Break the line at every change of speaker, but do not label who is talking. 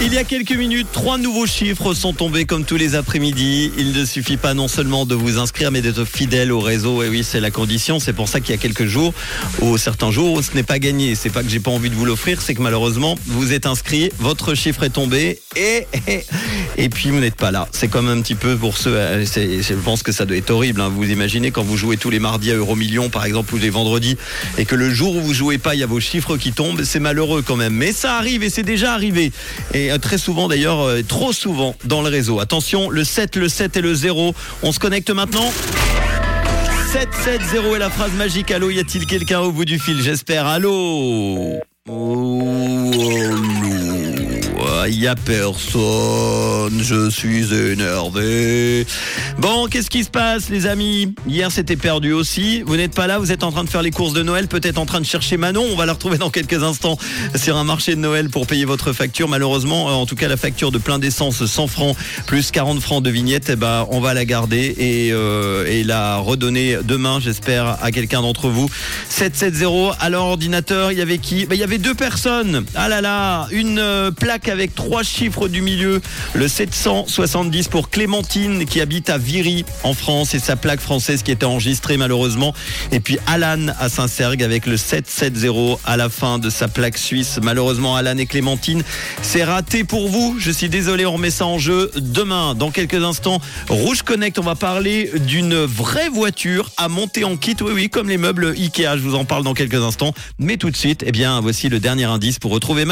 Il y a quelques minutes, trois nouveaux chiffres sont tombés comme tous les après-midi. Il ne suffit pas non seulement de vous inscrire, mais d'être fidèle au réseau. Et oui, c'est la condition. C'est pour ça qu'il y a quelques jours, ou certains jours, ce n'est pas gagné. C'est pas que j'ai pas envie de vous l'offrir, c'est que malheureusement, vous êtes inscrit, votre chiffre est tombé, et et, puis vous n'êtes pas là. C'est comme un petit peu pour ceux. euh, Je pense que ça doit être horrible. hein. Vous imaginez quand vous jouez tous les mardis à Euromillion, par exemple, ou les vendredis, et que le jour où vous jouez pas, il y a vos chiffres qui tombent. C'est malheureux quand même. Mais ça arrive et c'est déjà arrivé. Euh, très souvent d'ailleurs, euh, trop souvent dans le réseau. Attention, le 7, le 7 et le 0. On se connecte maintenant 770 est la phrase magique. Allô, y a-t-il quelqu'un au bout du fil? J'espère. Allô? A personne. Je suis énervé. Bon, qu'est-ce qui se passe, les amis? Hier, c'était perdu aussi. Vous n'êtes pas là. Vous êtes en train de faire les courses de Noël. Peut-être en train de chercher Manon. On va la retrouver dans quelques instants sur un marché de Noël pour payer votre facture. Malheureusement, euh, en tout cas, la facture de plein d'essence 100 francs plus 40 francs de vignette, eh ben, on va la garder et, euh, la redonner demain, j'espère, à quelqu'un d'entre vous. 770 à leur ordinateur, il y avait qui? Ben, Il y avait deux personnes. Ah là là, une euh, plaque avec trois chiffres du milieu. Le 770 pour Clémentine qui habite à Viry en France et sa plaque française qui était enregistrée malheureusement. Et puis Alan à Saint-Sergue avec le 770 à la fin de sa plaque suisse. Malheureusement, Alan et Clémentine, c'est raté pour vous. Je suis désolé, on remet ça en jeu demain. Dans quelques instants, Rouge Connect, on va parler d'une vraie voiture à monter en kit. Oui, oui, comme les meubles Ikea. Je vous en parle dans quelques instants. Mais tout de suite, eh bien, voici le dernier indice pour retrouver